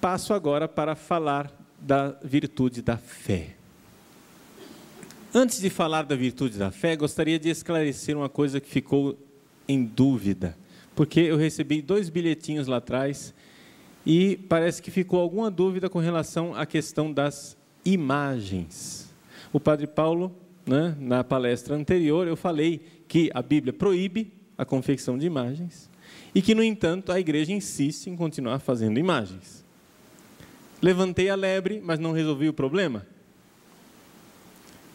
passo agora para falar da virtude da fé. Antes de falar da virtude da fé, gostaria de esclarecer uma coisa que ficou em dúvida, porque eu recebi dois bilhetinhos lá atrás e parece que ficou alguma dúvida com relação à questão das imagens. O padre Paulo, né, na palestra anterior, eu falei que a Bíblia proíbe a confecção de imagens e que, no entanto, a igreja insiste em continuar fazendo imagens. Levantei a lebre, mas não resolvi o problema.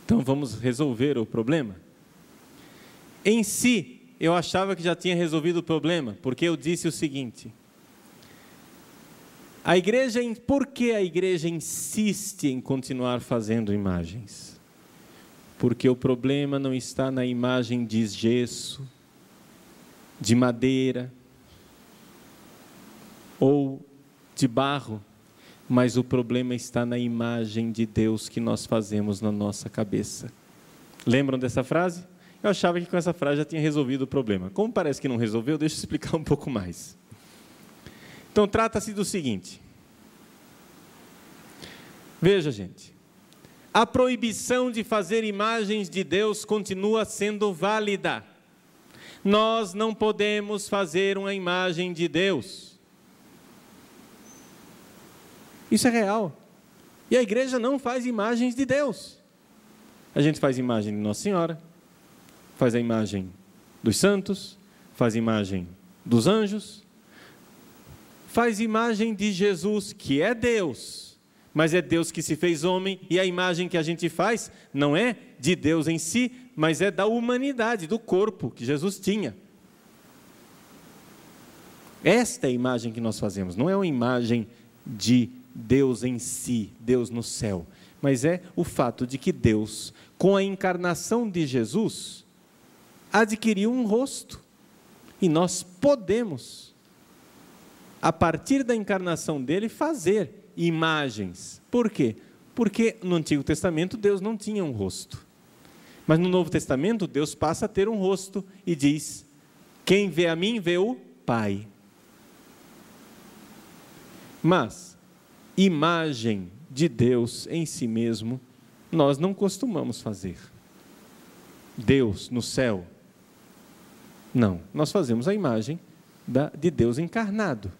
Então vamos resolver o problema. Em si, eu achava que já tinha resolvido o problema, porque eu disse o seguinte: a igreja, por que a igreja insiste em continuar fazendo imagens? Porque o problema não está na imagem de gesso, de madeira ou de barro, mas o problema está na imagem de Deus que nós fazemos na nossa cabeça. Lembram dessa frase? Eu achava que com essa frase já tinha resolvido o problema. Como parece que não resolveu, deixa eu explicar um pouco mais. Então, trata-se do seguinte: veja, gente, a proibição de fazer imagens de Deus continua sendo válida. Nós não podemos fazer uma imagem de Deus. Isso é real. E a igreja não faz imagens de Deus. A gente faz imagem de Nossa Senhora, faz a imagem dos santos, faz imagem dos anjos, faz imagem de Jesus, que é Deus, mas é Deus que se fez homem, e a imagem que a gente faz não é de Deus em si, mas é da humanidade, do corpo que Jesus tinha. Esta é a imagem que nós fazemos, não é uma imagem de Deus em si, Deus no céu, mas é o fato de que Deus, com a encarnação de Jesus, adquiriu um rosto. E nós podemos a partir da encarnação dele, fazer imagens. Por quê? Porque no Antigo Testamento Deus não tinha um rosto. Mas no Novo Testamento Deus passa a ter um rosto e diz: Quem vê a mim, vê o Pai. Mas, imagem de Deus em si mesmo, nós não costumamos fazer. Deus no céu. Não, nós fazemos a imagem da, de Deus encarnado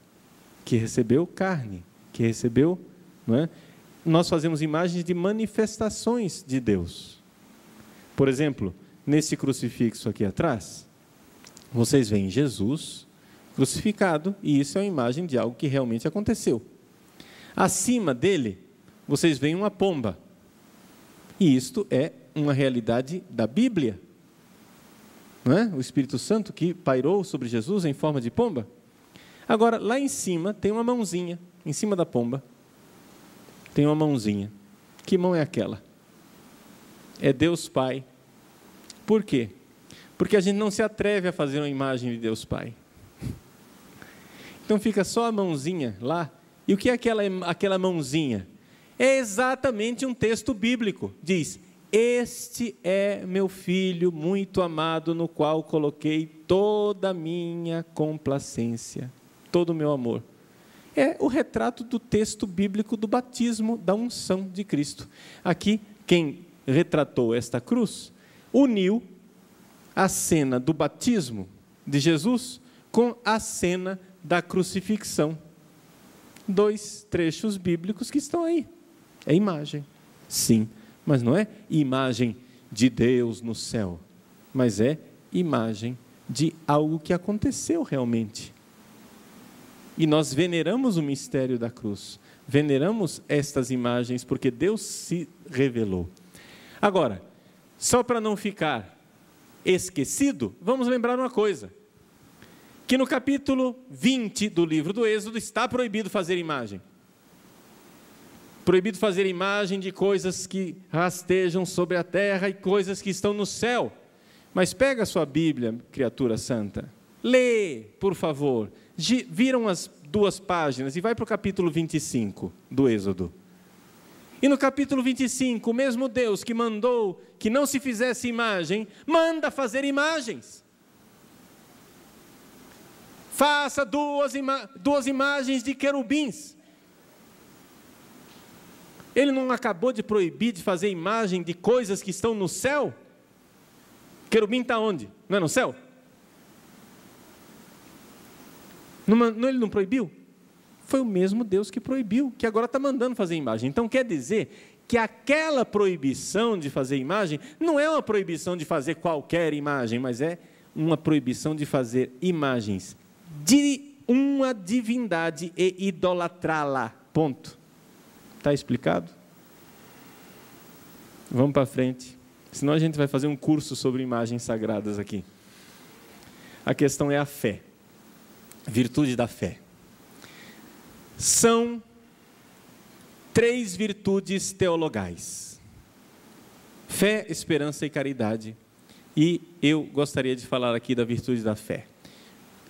que recebeu carne, que recebeu, não é? Nós fazemos imagens de manifestações de Deus. Por exemplo, nesse crucifixo aqui atrás, vocês veem Jesus crucificado, e isso é uma imagem de algo que realmente aconteceu. Acima dele, vocês veem uma pomba. E isto é uma realidade da Bíblia. Não é? O Espírito Santo que pairou sobre Jesus em forma de pomba. Agora, lá em cima tem uma mãozinha, em cima da pomba, tem uma mãozinha. Que mão é aquela? É Deus Pai. Por quê? Porque a gente não se atreve a fazer uma imagem de Deus Pai. Então fica só a mãozinha lá. E o que é aquela, aquela mãozinha? É exatamente um texto bíblico. Diz: Este é meu filho muito amado, no qual coloquei toda a minha complacência todo o meu amor. É o retrato do texto bíblico do batismo, da unção de Cristo. Aqui, quem retratou esta cruz uniu a cena do batismo de Jesus com a cena da crucifixão. Dois trechos bíblicos que estão aí. É imagem, sim, mas não é imagem de Deus no céu, mas é imagem de algo que aconteceu realmente. E nós veneramos o mistério da cruz, veneramos estas imagens porque Deus se revelou. Agora, só para não ficar esquecido, vamos lembrar uma coisa: que no capítulo 20 do livro do Êxodo está proibido fazer imagem. Proibido fazer imagem de coisas que rastejam sobre a terra e coisas que estão no céu. Mas pega a sua Bíblia, criatura santa, lê, por favor, viram as duas páginas e vai para o capítulo 25 do Êxodo. E no capítulo 25, o mesmo Deus que mandou que não se fizesse imagem, manda fazer imagens. Faça duas, ima duas imagens de querubins. Ele não acabou de proibir de fazer imagem de coisas que estão no céu? Querubim está onde? Não é no céu? Não, não, ele não proibiu? Foi o mesmo Deus que proibiu, que agora está mandando fazer imagem. Então quer dizer que aquela proibição de fazer imagem não é uma proibição de fazer qualquer imagem, mas é uma proibição de fazer imagens de uma divindade e idolatrá-la. Ponto. Está explicado? Vamos para frente. Senão a gente vai fazer um curso sobre imagens sagradas aqui. A questão é a fé. Virtude da fé. São três virtudes teologais: fé, esperança e caridade. E eu gostaria de falar aqui da virtude da fé.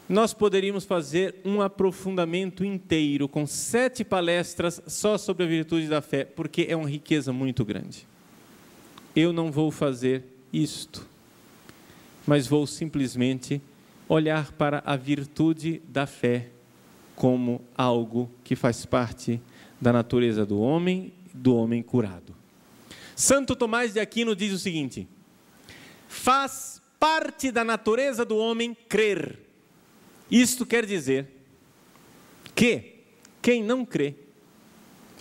Nós poderíamos fazer um aprofundamento inteiro, com sete palestras só sobre a virtude da fé, porque é uma riqueza muito grande. Eu não vou fazer isto, mas vou simplesmente olhar para a virtude da fé como algo que faz parte da natureza do homem, do homem curado. Santo Tomás de Aquino diz o seguinte: faz parte da natureza do homem crer. Isto quer dizer que quem não crê,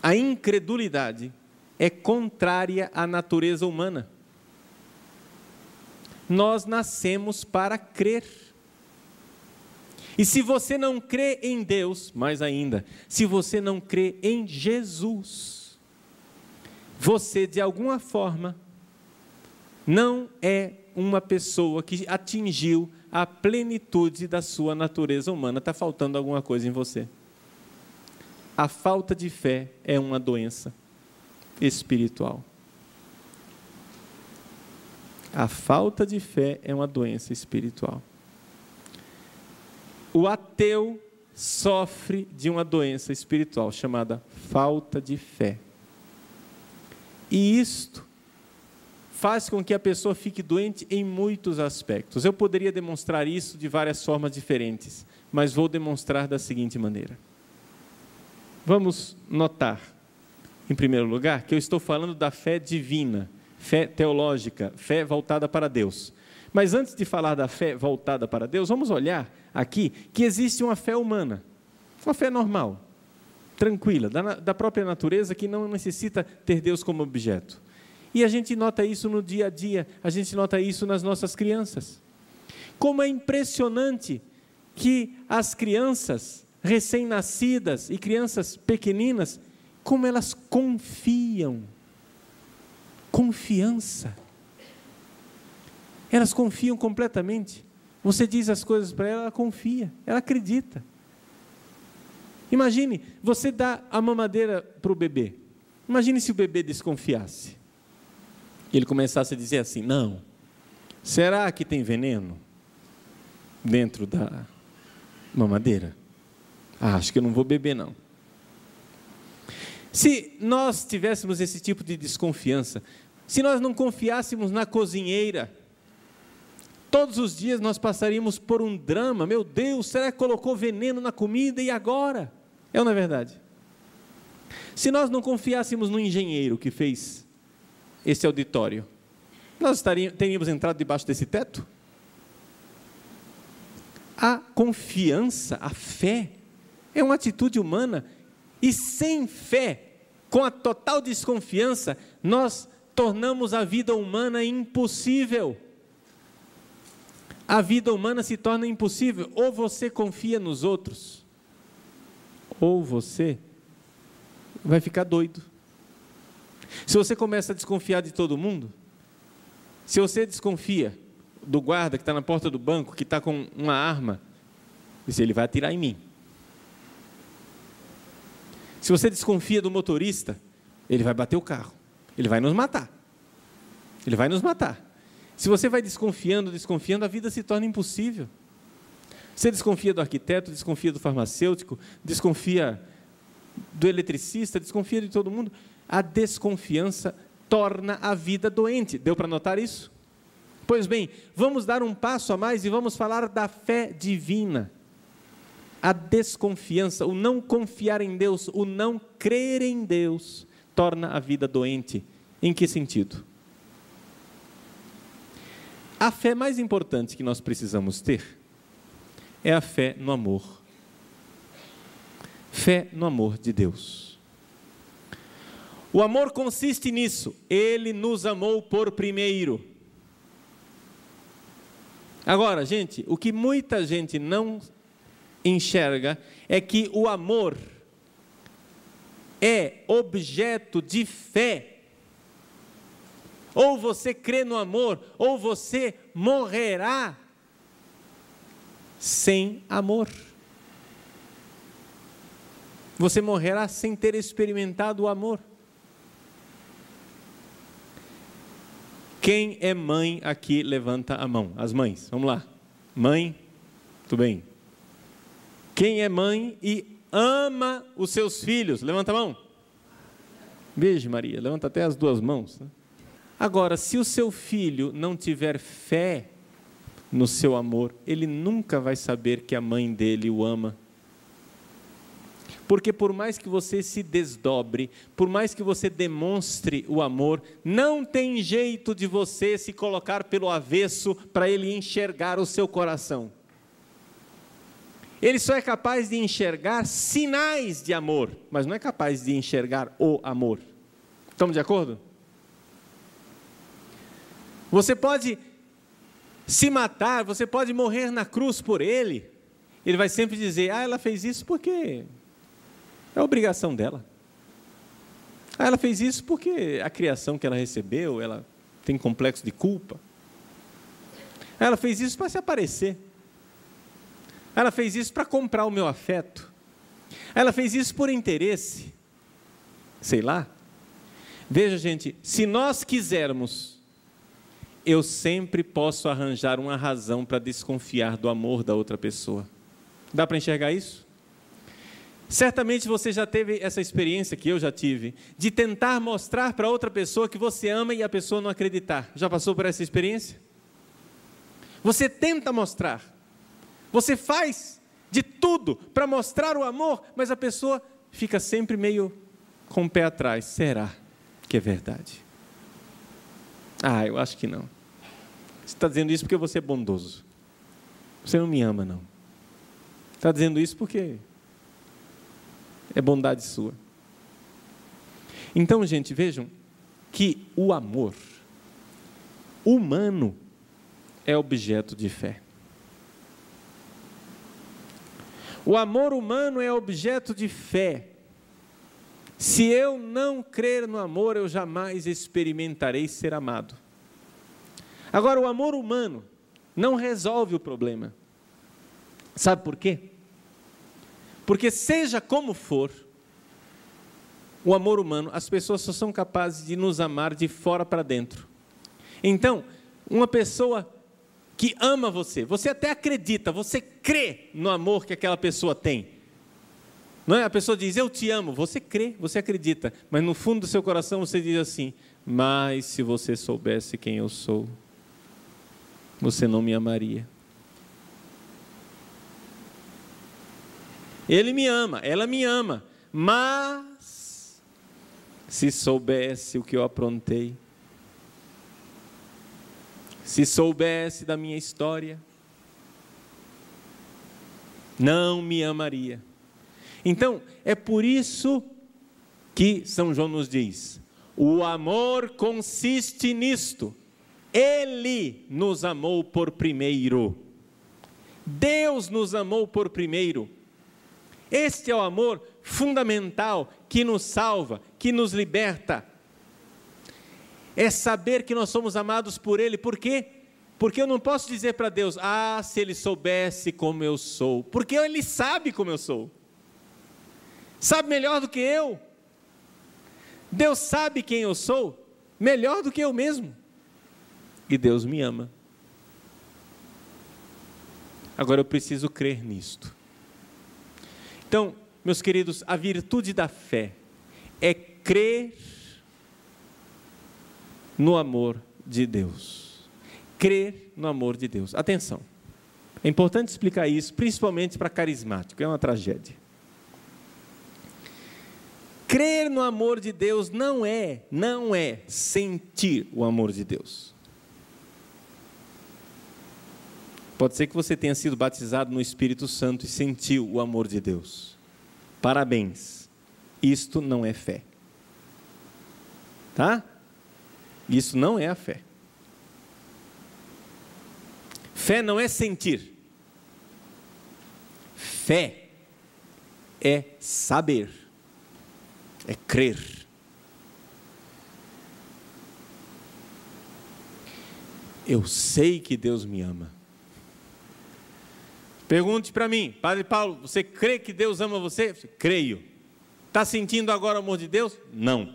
a incredulidade é contrária à natureza humana. Nós nascemos para crer. E se você não crê em Deus, mais ainda, se você não crê em Jesus, você de alguma forma não é uma pessoa que atingiu a plenitude da sua natureza humana. Está faltando alguma coisa em você. A falta de fé é uma doença espiritual. A falta de fé é uma doença espiritual. O ateu sofre de uma doença espiritual chamada falta de fé. E isto faz com que a pessoa fique doente em muitos aspectos. Eu poderia demonstrar isso de várias formas diferentes, mas vou demonstrar da seguinte maneira. Vamos notar, em primeiro lugar, que eu estou falando da fé divina, fé teológica, fé voltada para Deus. Mas antes de falar da fé voltada para Deus, vamos olhar aqui que existe uma fé humana, uma fé normal, tranquila, da, da própria natureza, que não necessita ter Deus como objeto. E a gente nota isso no dia a dia, a gente nota isso nas nossas crianças. Como é impressionante que as crianças recém-nascidas e crianças pequeninas, como elas confiam. Confiança. Elas confiam completamente. Você diz as coisas para ela, ela confia, ela acredita. Imagine, você dá a mamadeira para o bebê. Imagine se o bebê desconfiasse. Ele começasse a dizer assim: Não, será que tem veneno dentro da mamadeira? Ah, acho que eu não vou beber, não. Se nós tivéssemos esse tipo de desconfiança, se nós não confiássemos na cozinheira, Todos os dias nós passaríamos por um drama. Meu Deus, será que colocou veneno na comida e agora? É ou não é verdade? Se nós não confiássemos no engenheiro que fez esse auditório, nós estaríamos, teríamos entrado debaixo desse teto? A confiança, a fé, é uma atitude humana, e sem fé, com a total desconfiança, nós tornamos a vida humana impossível a vida humana se torna impossível. Ou você confia nos outros, ou você vai ficar doido. Se você começa a desconfiar de todo mundo, se você desconfia do guarda que está na porta do banco, que está com uma arma, diz, ele vai atirar em mim. Se você desconfia do motorista, ele vai bater o carro, ele vai nos matar. Ele vai nos matar. Se você vai desconfiando, desconfiando, a vida se torna impossível. Você desconfia do arquiteto, desconfia do farmacêutico, desconfia do eletricista, desconfia de todo mundo. A desconfiança torna a vida doente. Deu para notar isso? Pois bem, vamos dar um passo a mais e vamos falar da fé divina. A desconfiança, o não confiar em Deus, o não crer em Deus, torna a vida doente. Em que sentido? A fé mais importante que nós precisamos ter é a fé no amor. Fé no amor de Deus. O amor consiste nisso, ele nos amou por primeiro. Agora, gente, o que muita gente não enxerga é que o amor é objeto de fé. Ou você crê no amor, ou você morrerá sem amor. Você morrerá sem ter experimentado o amor. Quem é mãe aqui, levanta a mão. As mães, vamos lá. Mãe, tudo bem. Quem é mãe e ama os seus filhos, levanta a mão. Beijo, Maria, levanta até as duas mãos. Né? Agora, se o seu filho não tiver fé no seu amor, ele nunca vai saber que a mãe dele o ama porque por mais que você se desdobre, por mais que você demonstre o amor, não tem jeito de você se colocar pelo avesso para ele enxergar o seu coração. Ele só é capaz de enxergar sinais de amor, mas não é capaz de enxergar o amor. Estamos de acordo? Você pode se matar, você pode morrer na cruz por ele. Ele vai sempre dizer: Ah, ela fez isso porque é obrigação dela. Ah, ela fez isso porque a criação que ela recebeu, ela tem complexo de culpa. Ah, ela fez isso para se aparecer. Ah, ela fez isso para comprar o meu afeto. Ela fez isso por interesse. Sei lá. Veja, gente, se nós quisermos, eu sempre posso arranjar uma razão para desconfiar do amor da outra pessoa. Dá para enxergar isso? Certamente você já teve essa experiência que eu já tive, de tentar mostrar para outra pessoa que você ama e a pessoa não acreditar. Já passou por essa experiência? Você tenta mostrar, você faz de tudo para mostrar o amor, mas a pessoa fica sempre meio com o pé atrás. Será que é verdade? Ah, eu acho que não. Você está dizendo isso porque você é bondoso. Você não me ama, não. Está dizendo isso porque é bondade sua. Então, gente, vejam que o amor humano é objeto de fé. O amor humano é objeto de fé. Se eu não crer no amor, eu jamais experimentarei ser amado. Agora, o amor humano não resolve o problema. Sabe por quê? Porque, seja como for, o amor humano, as pessoas só são capazes de nos amar de fora para dentro. Então, uma pessoa que ama você, você até acredita, você crê no amor que aquela pessoa tem. Não é? A pessoa diz, eu te amo, você crê, você acredita, mas no fundo do seu coração você diz assim: mas se você soubesse quem eu sou, você não me amaria. Ele me ama, ela me ama, mas se soubesse o que eu aprontei, se soubesse da minha história, não me amaria. Então, é por isso que São João nos diz: o amor consiste nisto. Ele nos amou por primeiro. Deus nos amou por primeiro. Este é o amor fundamental que nos salva, que nos liberta. É saber que nós somos amados por Ele, por quê? Porque eu não posso dizer para Deus, ah, se Ele soubesse como eu sou, porque Ele sabe como eu sou, sabe melhor do que eu. Deus sabe quem eu sou, melhor do que eu mesmo, e Deus me ama. Agora eu preciso crer nisto. Então, meus queridos, a virtude da fé é crer no amor de Deus. Crer no amor de Deus. Atenção. É importante explicar isso, principalmente para carismático, é uma tragédia. Crer no amor de Deus não é, não é sentir o amor de Deus. Pode ser que você tenha sido batizado no Espírito Santo e sentiu o amor de Deus. Parabéns. Isto não é fé. Tá? Isso não é a fé. Fé não é sentir. Fé é saber, é crer. Eu sei que Deus me ama. Pergunte para mim, Padre Paulo, você crê que Deus ama você? Creio. Está sentindo agora o amor de Deus? Não.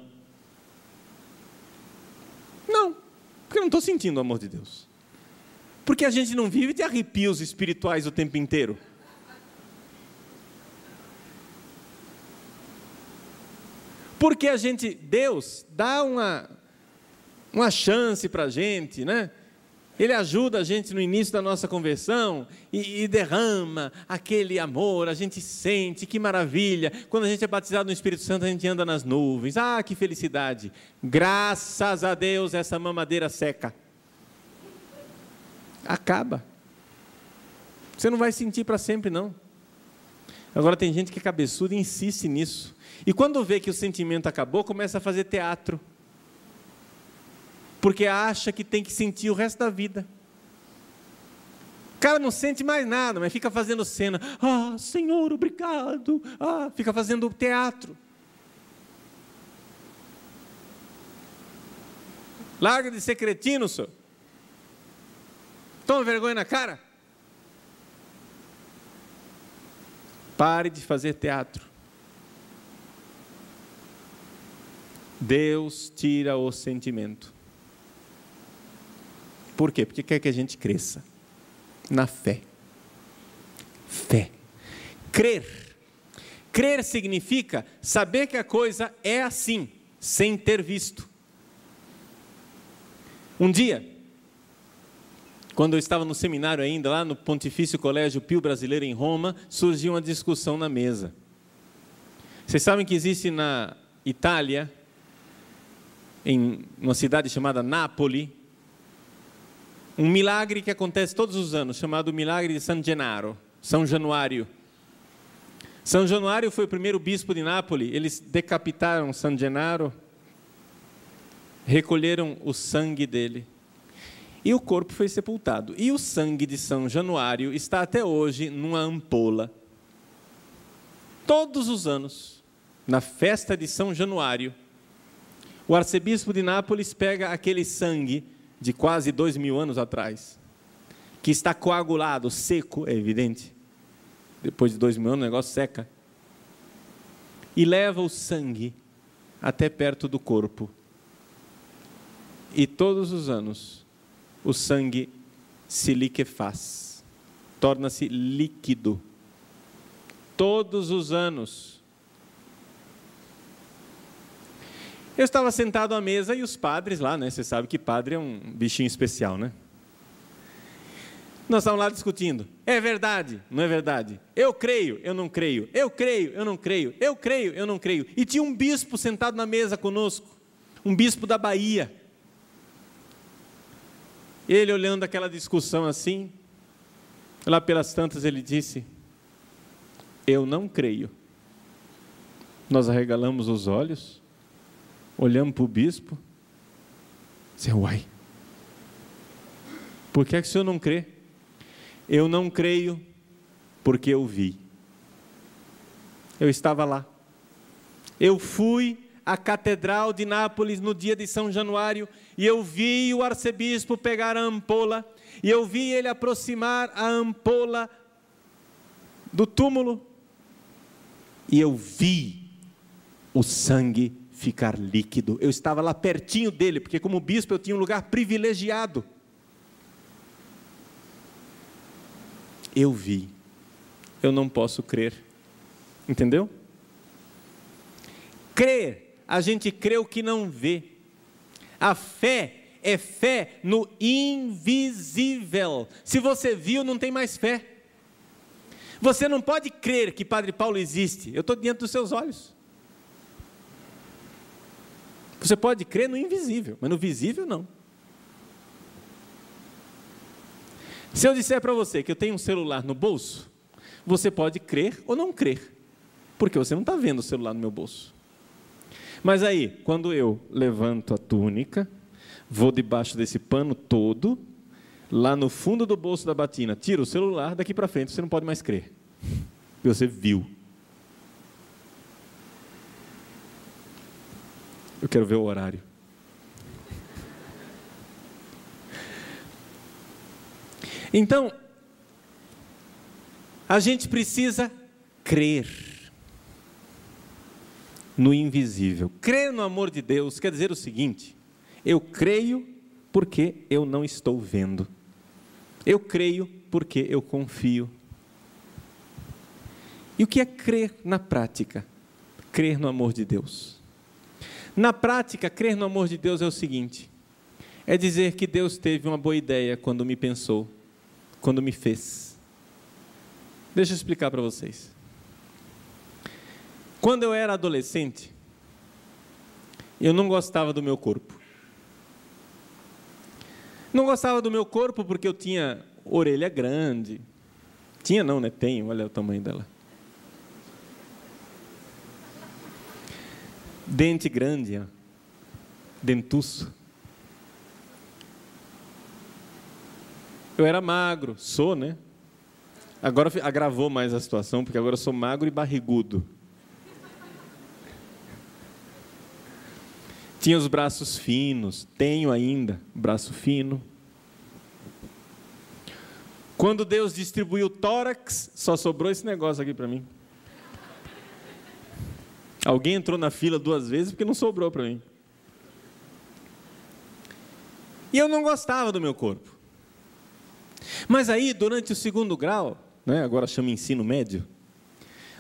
Não, porque eu não estou sentindo o amor de Deus. Porque a gente não vive de arrepios espirituais o tempo inteiro. Porque a gente, Deus dá uma, uma chance para a gente, né? Ele ajuda a gente no início da nossa conversão e, e, derrama aquele amor, a gente sente, que maravilha. Quando a gente é batizado no Espírito Santo, a gente anda nas nuvens. Ah, que felicidade! Graças a Deus, essa mamadeira seca. Acaba. Você não vai sentir para sempre, não. Agora tem gente que é cabeçuda e insiste nisso. E quando vê que o sentimento acabou, começa a fazer teatro porque acha que tem que sentir o resto da vida. O cara não sente mais nada, mas fica fazendo cena. Ah, Senhor, obrigado. Ah, fica fazendo teatro. Larga de ser cretino, senhor. Toma vergonha na cara. Pare de fazer teatro. Deus tira o sentimento. Por quê? Porque quer que a gente cresça na fé. Fé. Crer. Crer significa saber que a coisa é assim, sem ter visto. Um dia, quando eu estava no seminário ainda, lá no Pontifício Colégio Pio Brasileiro em Roma, surgiu uma discussão na mesa. Vocês sabem que existe na Itália, em uma cidade chamada Nápoles, um milagre que acontece todos os anos, chamado milagre de San Gennaro, São Januário. São Januário foi o primeiro bispo de Nápoles, eles decapitaram San Gennaro, recolheram o sangue dele. E o corpo foi sepultado. E o sangue de São Januário está até hoje numa ampola. Todos os anos, na festa de São Januário, o arcebispo de Nápoles pega aquele sangue de quase dois mil anos atrás, que está coagulado, seco, é evidente. Depois de dois mil anos o negócio seca. E leva o sangue até perto do corpo. E todos os anos o sangue se liquefaz, torna-se líquido. Todos os anos Eu estava sentado à mesa e os padres lá, né? Você sabe que padre é um bichinho especial, né? Nós estávamos lá discutindo. É verdade, não é verdade? Eu creio, eu não creio. Eu creio, eu não creio. Eu creio, eu não creio. E tinha um bispo sentado na mesa conosco, um bispo da Bahia. Ele olhando aquela discussão assim, lá pelas tantas ele disse: Eu não creio. Nós arregalamos os olhos olhamos para o bispo, disse, uai, por que, é que o senhor não crê? Eu não creio porque eu vi. Eu estava lá. Eu fui à Catedral de Nápoles no dia de São Januário e eu vi o arcebispo pegar a ampola e eu vi ele aproximar a ampola do túmulo e eu vi o sangue ficar líquido. Eu estava lá pertinho dele, porque como bispo eu tinha um lugar privilegiado. Eu vi. Eu não posso crer. Entendeu? Crer, a gente crê o que não vê. A fé é fé no invisível. Se você viu, não tem mais fé. Você não pode crer que Padre Paulo existe. Eu estou diante dos seus olhos. Você pode crer no invisível, mas no visível não. Se eu disser para você que eu tenho um celular no bolso, você pode crer ou não crer, porque você não está vendo o celular no meu bolso. Mas aí, quando eu levanto a túnica, vou debaixo desse pano todo, lá no fundo do bolso da batina, tiro o celular, daqui para frente você não pode mais crer. Você viu. Eu quero ver o horário. Então, a gente precisa crer no invisível. Crer no amor de Deus quer dizer o seguinte: eu creio porque eu não estou vendo. Eu creio porque eu confio. E o que é crer na prática? Crer no amor de Deus. Na prática, crer no amor de Deus é o seguinte: é dizer que Deus teve uma boa ideia quando me pensou, quando me fez. Deixa eu explicar para vocês. Quando eu era adolescente, eu não gostava do meu corpo. Não gostava do meu corpo porque eu tinha orelha grande. Tinha não, né? Tenho, olha o tamanho dela. Dente grande, dentuço. Eu era magro, sou, né? Agora agravou mais a situação, porque agora eu sou magro e barrigudo. Tinha os braços finos, tenho ainda braço fino. Quando Deus distribuiu o tórax, só sobrou esse negócio aqui para mim. Alguém entrou na fila duas vezes porque não sobrou para mim. E eu não gostava do meu corpo. Mas aí, durante o segundo grau, né, agora chama ensino médio,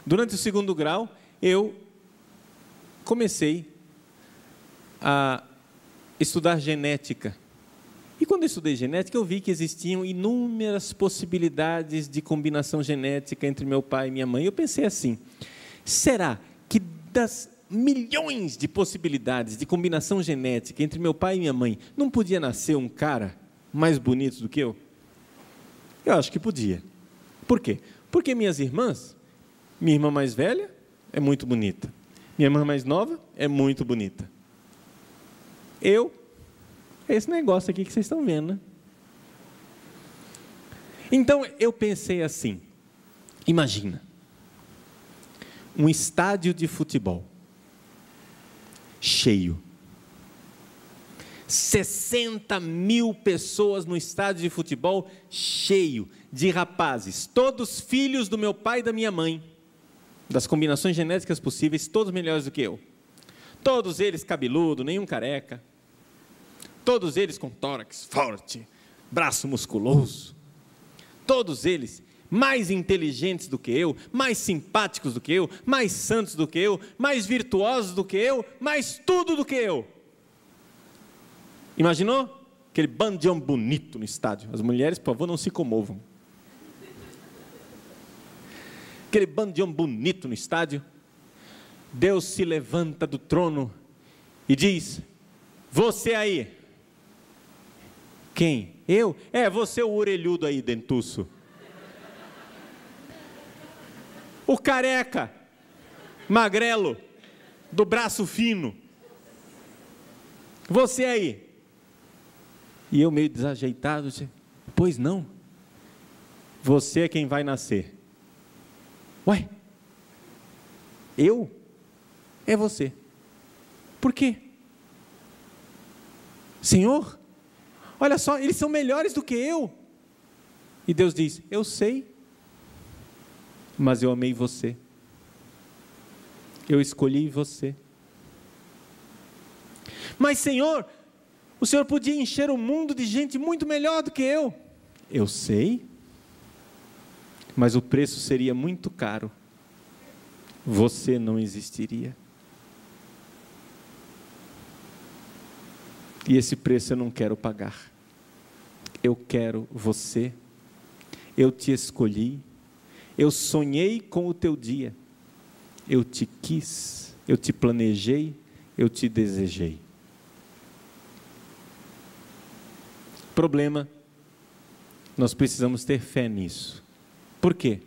durante o segundo grau, eu comecei a estudar genética. E quando eu estudei genética, eu vi que existiam inúmeras possibilidades de combinação genética entre meu pai e minha mãe. Eu pensei assim: será das milhões de possibilidades de combinação genética entre meu pai e minha mãe, não podia nascer um cara mais bonito do que eu? Eu acho que podia. Por quê? Porque minhas irmãs, minha irmã mais velha é muito bonita, minha irmã mais nova é muito bonita. Eu, é esse negócio aqui que vocês estão vendo, né? Então eu pensei assim: imagina, um estádio de futebol cheio. 60 mil pessoas no estádio de futebol cheio de rapazes, todos filhos do meu pai e da minha mãe, das combinações genéticas possíveis, todos melhores do que eu. Todos eles cabeludo, nenhum careca. Todos eles com tórax forte, braço musculoso. Todos eles mais inteligentes do que eu, mais simpáticos do que eu, mais santos do que eu, mais virtuosos do que eu, mais tudo do que eu. Imaginou? Aquele bandião bonito no estádio. As mulheres, por favor, não se comovam. Aquele bandião bonito no estádio. Deus se levanta do trono e diz: Você aí. Quem? Eu? É, você o orelhudo aí, dentuço. O careca, magrelo, do braço fino. Você aí. E eu meio desajeitado, disse, pois não. Você é quem vai nascer. Ué? Eu? É você. Por quê? Senhor, olha só, eles são melhores do que eu. E Deus diz: Eu sei mas eu amei você. Eu escolhi você. Mas, Senhor, o Senhor podia encher o mundo de gente muito melhor do que eu. Eu sei, mas o preço seria muito caro. Você não existiria. E esse preço eu não quero pagar. Eu quero você. Eu te escolhi. Eu sonhei com o teu dia. Eu te quis, eu te planejei, eu te desejei. Problema: nós precisamos ter fé nisso. Por quê?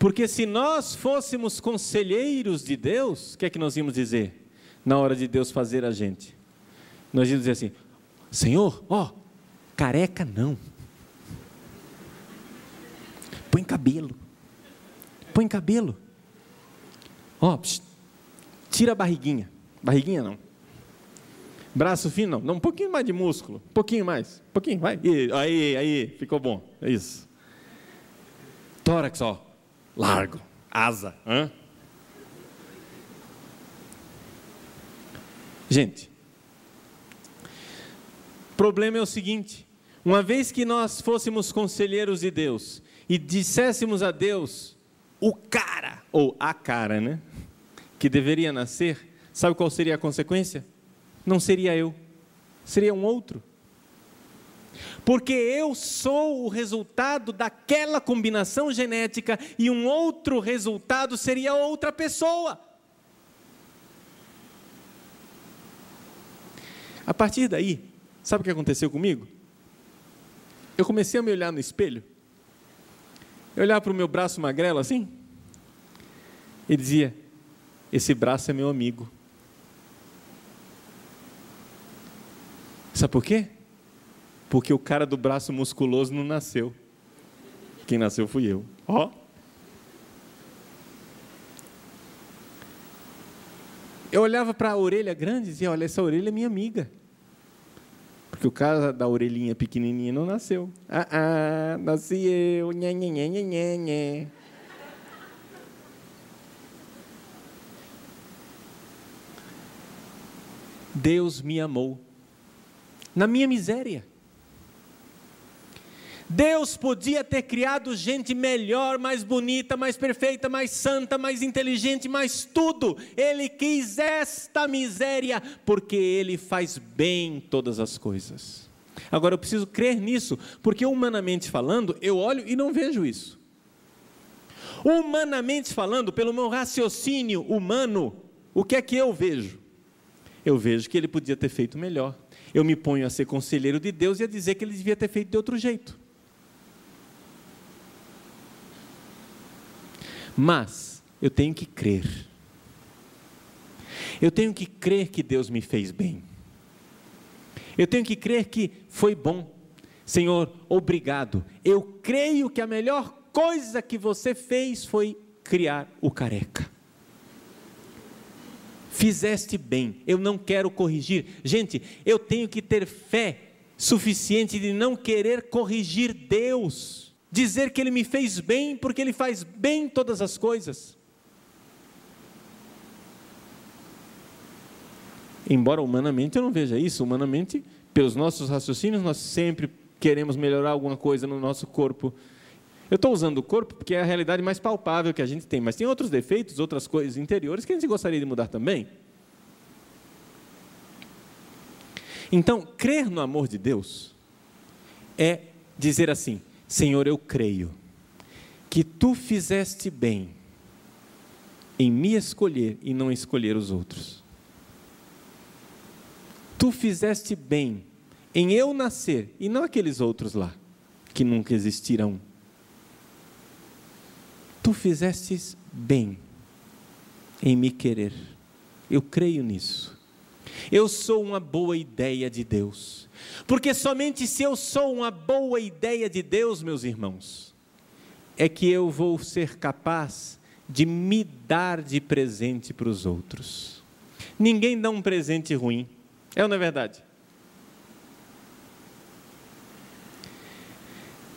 Porque se nós fôssemos conselheiros de Deus, o que é que nós íamos dizer na hora de Deus fazer a gente? Nós íamos dizer assim: Senhor, ó, careca não. Cabelo. Põe cabelo. Ó, tira a barriguinha. Barriguinha não. Braço fino. Não, um pouquinho mais de músculo. Um pouquinho mais. Um pouquinho, vai. Aí, aí, ficou bom. É isso. Tórax, ó. Largo. Asa. Hã? Gente, o problema é o seguinte: uma vez que nós fôssemos conselheiros de Deus e disséssemos a Deus o cara, ou a cara, né? Que deveria nascer, sabe qual seria a consequência? Não seria eu, seria um outro. Porque eu sou o resultado daquela combinação genética e um outro resultado seria outra pessoa. A partir daí, sabe o que aconteceu comigo? Eu comecei a me olhar no espelho eu olhava para o meu braço magrelo assim e dizia: Esse braço é meu amigo. Sabe por quê? Porque o cara do braço musculoso não nasceu. Quem nasceu fui eu. Ó. Oh. Eu olhava para a orelha grande e dizia: Olha, essa orelha é minha amiga. Porque o cara da orelhinha pequenininha não nasceu. Ah, ah, nasci eu. Nhê, nhê, nhê. Deus me amou na minha miséria. Deus podia ter criado gente melhor, mais bonita, mais perfeita, mais santa, mais inteligente, mais tudo. Ele quis esta miséria, porque Ele faz bem todas as coisas. Agora eu preciso crer nisso, porque humanamente falando, eu olho e não vejo isso. Humanamente falando, pelo meu raciocínio humano, o que é que eu vejo? Eu vejo que ele podia ter feito melhor. Eu me ponho a ser conselheiro de Deus e a dizer que ele devia ter feito de outro jeito. Mas eu tenho que crer. Eu tenho que crer que Deus me fez bem. Eu tenho que crer que foi bom. Senhor, obrigado. Eu creio que a melhor coisa que você fez foi criar o careca. Fizeste bem, eu não quero corrigir. Gente, eu tenho que ter fé suficiente de não querer corrigir Deus dizer que Ele me fez bem, porque Ele faz bem todas as coisas. Embora humanamente eu não veja isso, humanamente, pelos nossos raciocínios, nós sempre queremos melhorar alguma coisa no nosso corpo. Eu estou usando o corpo porque é a realidade mais palpável que a gente tem, mas tem outros defeitos, outras coisas interiores que a gente gostaria de mudar também. Então, crer no amor de Deus é dizer assim: Senhor, eu creio que tu fizeste bem em me escolher e não escolher os outros. Tu fizeste bem em eu nascer e não aqueles outros lá, que nunca existirão. Tu fizestes bem em me querer. Eu creio nisso. Eu sou uma boa ideia de Deus. Porque somente se eu sou uma boa ideia de Deus, meus irmãos, é que eu vou ser capaz de me dar de presente para os outros. Ninguém dá um presente ruim, é ou não é verdade?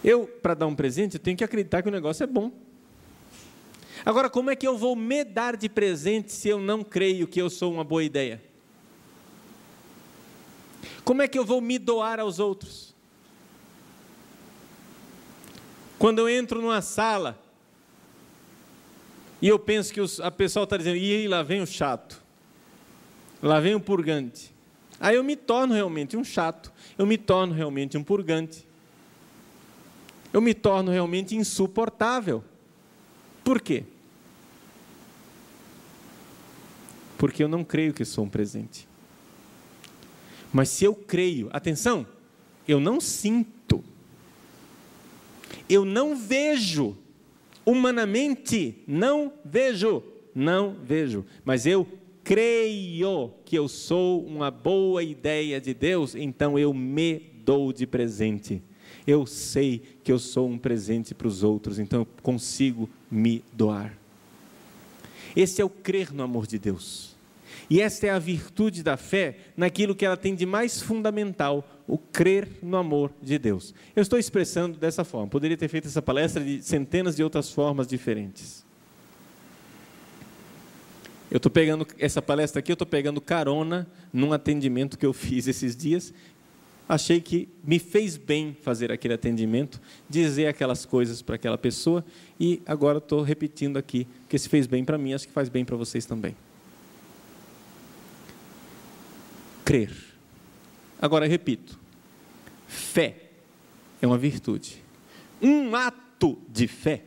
Eu, para dar um presente, eu tenho que acreditar que o negócio é bom. Agora, como é que eu vou me dar de presente se eu não creio que eu sou uma boa ideia? Como é que eu vou me doar aos outros? Quando eu entro numa sala e eu penso que os, a pessoa está dizendo, e lá vem o chato, lá vem o purgante. Aí eu me torno realmente um chato, eu me torno realmente um purgante. Eu me torno realmente insuportável. Por quê? Porque eu não creio que sou um presente. Mas se eu creio, atenção, eu não sinto, eu não vejo, humanamente, não vejo, não vejo, mas eu creio que eu sou uma boa ideia de Deus, então eu me dou de presente. Eu sei que eu sou um presente para os outros, então eu consigo me doar. Esse é o crer no amor de Deus. E esta é a virtude da fé naquilo que ela tem de mais fundamental, o crer no amor de Deus. Eu estou expressando dessa forma. Poderia ter feito essa palestra de centenas de outras formas diferentes. Eu estou pegando essa palestra aqui, eu estou pegando carona num atendimento que eu fiz esses dias. Achei que me fez bem fazer aquele atendimento, dizer aquelas coisas para aquela pessoa e agora estou repetindo aqui, porque se fez bem para mim, acho que faz bem para vocês também. Crer. Agora repito: fé é uma virtude. Um ato de fé,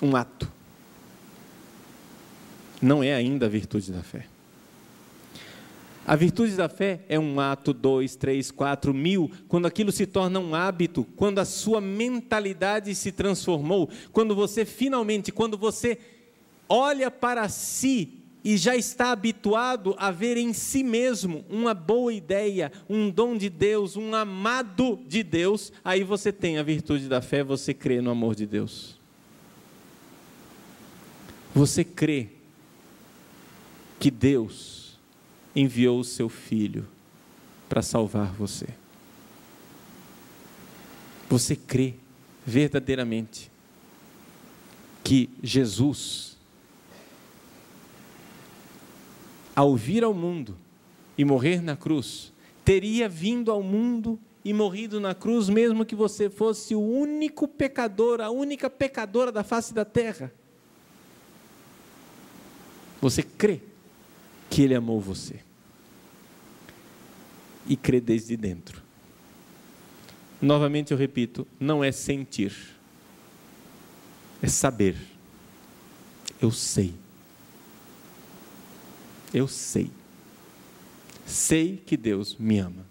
um ato não é ainda a virtude da fé. A virtude da fé é um ato, dois, três, quatro, mil, quando aquilo se torna um hábito, quando a sua mentalidade se transformou, quando você finalmente, quando você olha para si e já está habituado a ver em si mesmo uma boa ideia, um dom de Deus, um amado de Deus, aí você tem a virtude da fé, você crê no amor de Deus. Você crê que Deus enviou o seu filho para salvar você. Você crê verdadeiramente que Jesus, ao vir ao mundo e morrer na cruz, teria vindo ao mundo e morrido na cruz, mesmo que você fosse o único pecador, a única pecadora da face da terra. Você crê que Ele amou você. E crê desde dentro. Novamente eu repito: não é sentir, é saber. Eu sei. Eu sei. Sei que Deus me ama.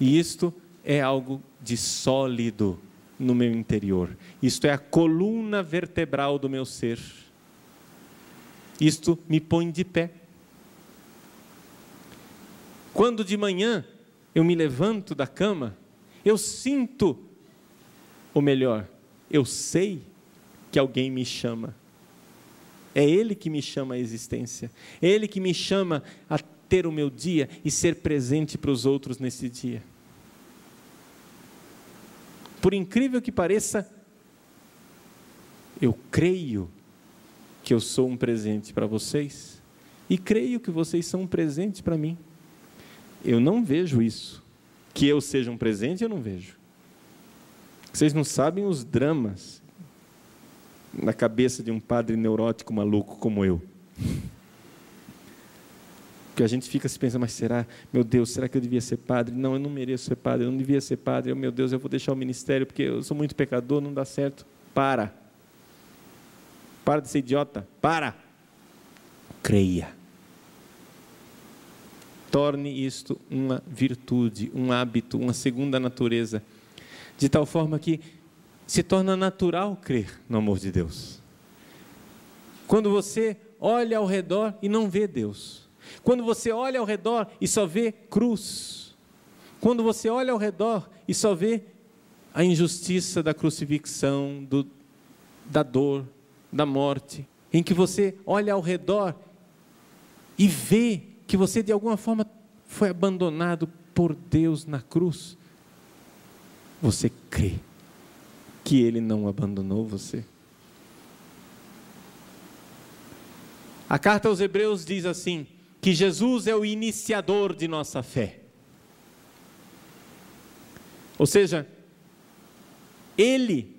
E isto é algo de sólido no meu interior. Isto é a coluna vertebral do meu ser isto me põe de pé. Quando de manhã eu me levanto da cama, eu sinto, ou melhor, eu sei que alguém me chama. É Ele que me chama à existência. É Ele que me chama a ter o meu dia e ser presente para os outros nesse dia. Por incrível que pareça, eu creio que eu sou um presente para vocês e creio que vocês são um presente para mim. Eu não vejo isso. Que eu seja um presente, eu não vejo. Vocês não sabem os dramas na cabeça de um padre neurótico maluco como eu. Que a gente fica se pensando, mas será, meu Deus, será que eu devia ser padre? Não, eu não mereço ser padre, eu não devia ser padre. Eu, meu Deus, eu vou deixar o ministério porque eu sou muito pecador, não dá certo. Para. Para de ser idiota. Para. Creia. Torne isto uma virtude, um hábito, uma segunda natureza, de tal forma que se torna natural crer no amor de Deus. Quando você olha ao redor e não vê Deus, quando você olha ao redor e só vê cruz, quando você olha ao redor e só vê a injustiça da crucifixão, do, da dor, da morte, em que você olha ao redor e vê que você de alguma forma foi abandonado por Deus na cruz, você crê que Ele não abandonou você. A carta aos Hebreus diz assim: que Jesus é o iniciador de nossa fé. Ou seja, Ele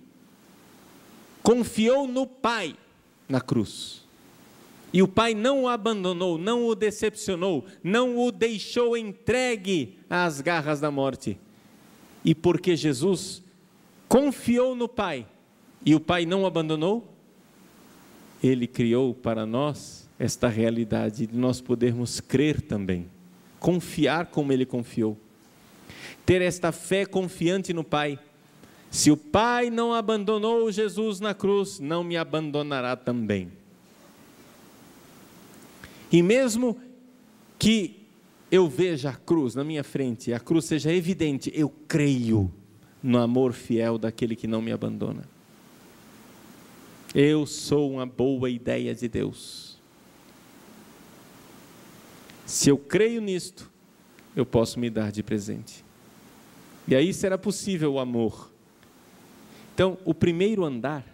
confiou no Pai na cruz. E o Pai não o abandonou, não o decepcionou, não o deixou entregue às garras da morte. E porque Jesus confiou no Pai e o Pai não o abandonou, ele criou para nós esta realidade de nós podermos crer também, confiar como ele confiou. Ter esta fé confiante no Pai. Se o Pai não abandonou Jesus na cruz, não me abandonará também. E mesmo que eu veja a cruz na minha frente, a cruz seja evidente, eu creio no amor fiel daquele que não me abandona. Eu sou uma boa ideia de Deus. Se eu creio nisto, eu posso me dar de presente. E aí será possível o amor. Então, o primeiro andar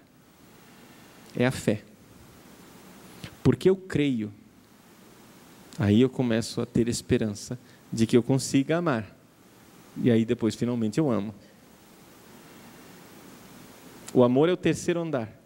é a fé. Porque eu creio Aí eu começo a ter esperança de que eu consiga amar. E aí depois, finalmente, eu amo. O amor é o terceiro andar.